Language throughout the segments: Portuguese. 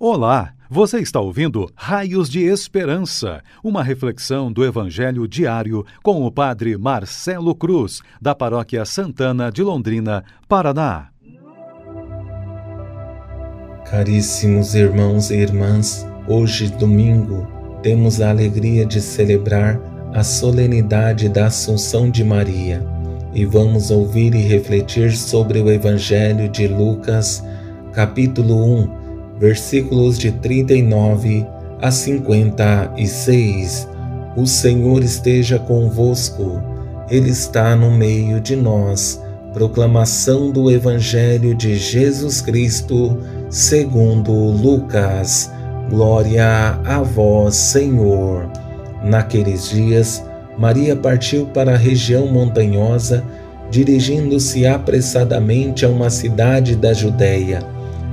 Olá, você está ouvindo Raios de Esperança, uma reflexão do Evangelho diário com o Padre Marcelo Cruz, da Paróquia Santana de Londrina, Paraná. Caríssimos irmãos e irmãs, hoje, domingo, temos a alegria de celebrar a solenidade da Assunção de Maria e vamos ouvir e refletir sobre o Evangelho de Lucas, capítulo 1 versículos de 39 a 56. O Senhor esteja convosco, Ele está no meio de nós. Proclamação do Evangelho de Jesus Cristo, segundo Lucas. Glória a vós, Senhor. Naqueles dias, Maria partiu para a região montanhosa, dirigindo-se apressadamente a uma cidade da Judéia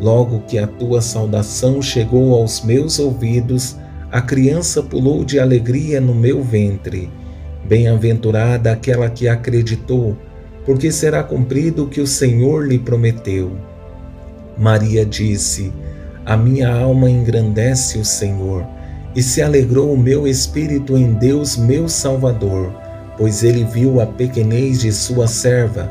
Logo que a tua saudação chegou aos meus ouvidos, a criança pulou de alegria no meu ventre. Bem-aventurada aquela que acreditou, porque será cumprido o que o Senhor lhe prometeu. Maria disse: A minha alma engrandece o Senhor, e se alegrou o meu espírito em Deus, meu Salvador, pois ele viu a pequenez de sua serva.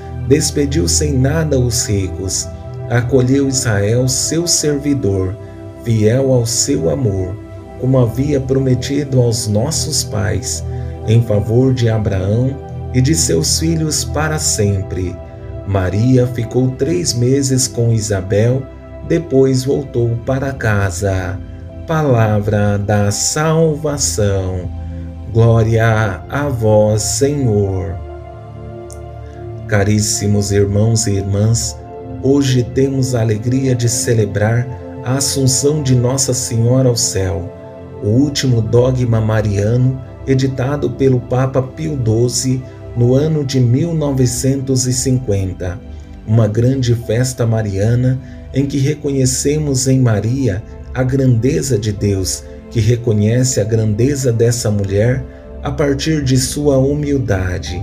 despediu sem nada os ricos, acolheu Israel, seu servidor, fiel ao seu amor, como havia prometido aos nossos pais, em favor de Abraão e de seus filhos para sempre. Maria ficou três meses com Isabel, depois voltou para casa. Palavra da salvação. Glória a vós, Senhor. Caríssimos irmãos e irmãs, hoje temos a alegria de celebrar a Assunção de Nossa Senhora ao céu, o último dogma mariano editado pelo Papa Pio XII no ano de 1950, uma grande festa mariana em que reconhecemos em Maria a grandeza de Deus, que reconhece a grandeza dessa mulher a partir de sua humildade.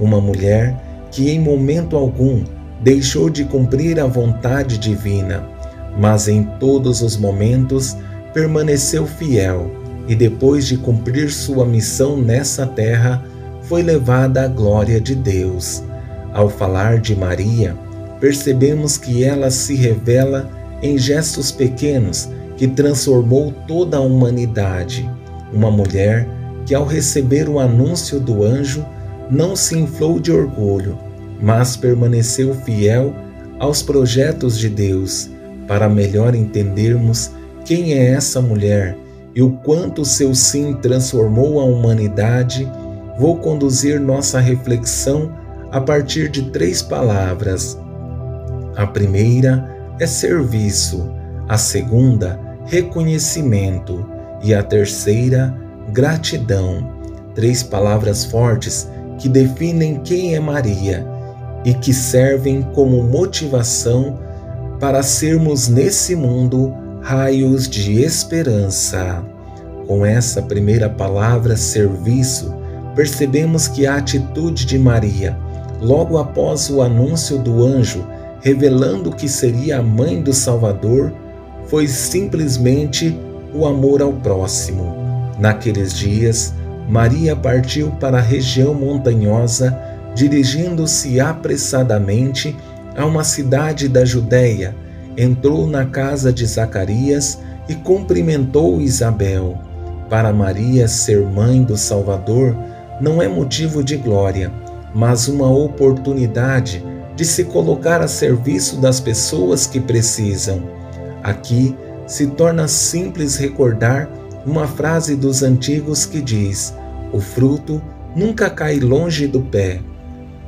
Uma mulher que em momento algum deixou de cumprir a vontade divina, mas em todos os momentos permaneceu fiel e depois de cumprir sua missão nessa terra, foi levada à glória de Deus. Ao falar de Maria, percebemos que ela se revela em gestos pequenos que transformou toda a humanidade. Uma mulher que, ao receber o anúncio do anjo, não se inflou de orgulho, mas permaneceu fiel aos projetos de Deus para melhor entendermos quem é essa mulher e o quanto seu sim transformou a humanidade, vou conduzir nossa reflexão a partir de três palavras. A primeira é serviço, a segunda, reconhecimento e a terceira, gratidão. Três palavras fortes que definem quem é Maria e que servem como motivação para sermos nesse mundo raios de esperança. Com essa primeira palavra, serviço, percebemos que a atitude de Maria, logo após o anúncio do anjo revelando que seria a mãe do Salvador, foi simplesmente o amor ao próximo. Naqueles dias, Maria partiu para a região montanhosa dirigindo-se apressadamente a uma cidade da Judéia, entrou na casa de Zacarias e cumprimentou Isabel. Para Maria, ser mãe do Salvador não é motivo de glória, mas uma oportunidade de se colocar a serviço das pessoas que precisam. Aqui se torna simples recordar uma frase dos antigos que diz: O fruto nunca cai longe do pé,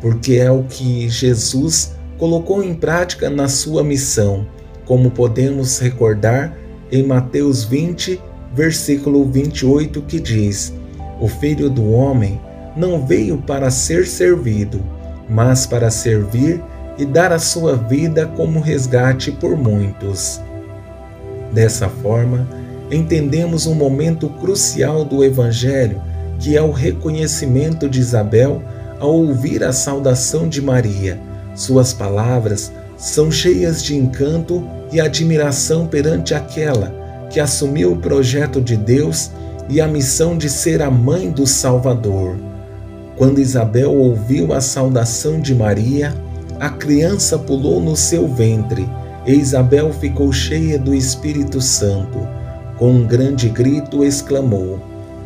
porque é o que Jesus colocou em prática na sua missão, como podemos recordar em Mateus 20, versículo 28, que diz: O filho do homem não veio para ser servido, mas para servir e dar a sua vida como resgate por muitos. Dessa forma, entendemos um momento crucial do Evangelho, que é o reconhecimento de Isabel ao ouvir a saudação de Maria. Suas palavras são cheias de encanto e admiração perante aquela que assumiu o projeto de Deus e a missão de ser a mãe do Salvador. Quando Isabel ouviu a saudação de Maria, a criança pulou no seu ventre e Isabel ficou cheia do Espírito Santo. Com um grande grito exclamou: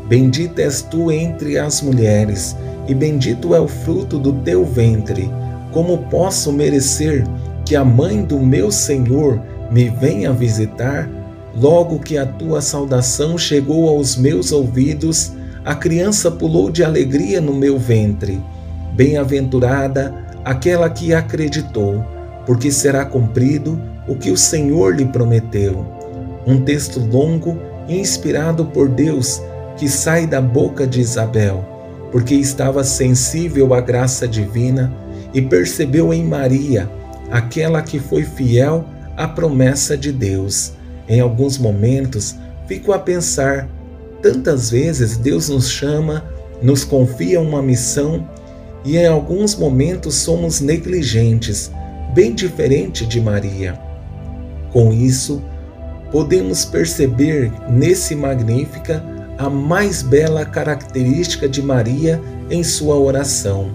Bendita és tu entre as mulheres, e bendito é o fruto do teu ventre. Como posso merecer que a mãe do meu Senhor me venha visitar? Logo que a tua saudação chegou aos meus ouvidos, a criança pulou de alegria no meu ventre. Bem-aventurada aquela que acreditou, porque será cumprido o que o Senhor lhe prometeu. Um texto longo inspirado por Deus que sai da boca de Isabel, porque estava sensível à graça divina e percebeu em Maria aquela que foi fiel à promessa de Deus. Em alguns momentos, fico a pensar Tantas vezes Deus nos chama, nos confia uma missão e em alguns momentos somos negligentes, bem diferente de Maria. Com isso, podemos perceber nesse Magnífica a mais bela característica de Maria em sua oração,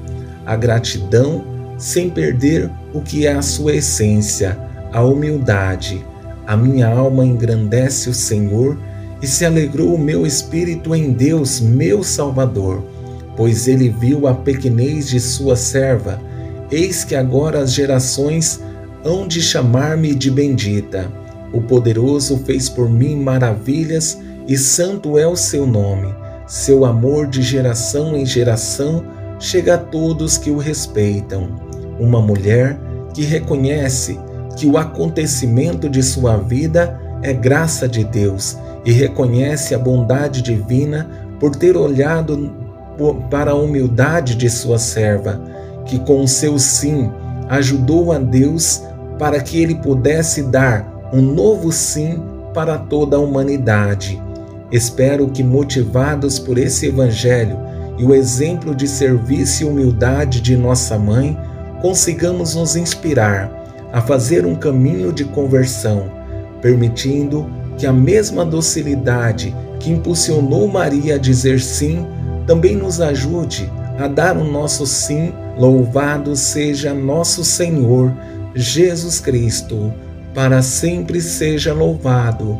a gratidão sem perder o que é a sua essência, a humildade. A minha alma engrandece o Senhor e se alegrou o meu espírito em Deus, meu Salvador, pois ele viu a pequenez de sua serva. Eis que agora as gerações hão de chamar-me de bendita. O poderoso fez por mim maravilhas e santo é o seu nome. Seu amor de geração em geração chega a todos que o respeitam. Uma mulher que reconhece que o acontecimento de sua vida é graça de Deus e reconhece a bondade divina por ter olhado para a humildade de sua serva, que com o seu sim ajudou a Deus para que ele pudesse dar um novo sim para toda a humanidade. Espero que, motivados por esse Evangelho e o exemplo de serviço e humildade de nossa mãe, consigamos nos inspirar a fazer um caminho de conversão, permitindo que a mesma docilidade que impulsionou Maria a dizer sim também nos ajude a dar o nosso sim. Louvado seja nosso Senhor Jesus Cristo, para sempre seja louvado.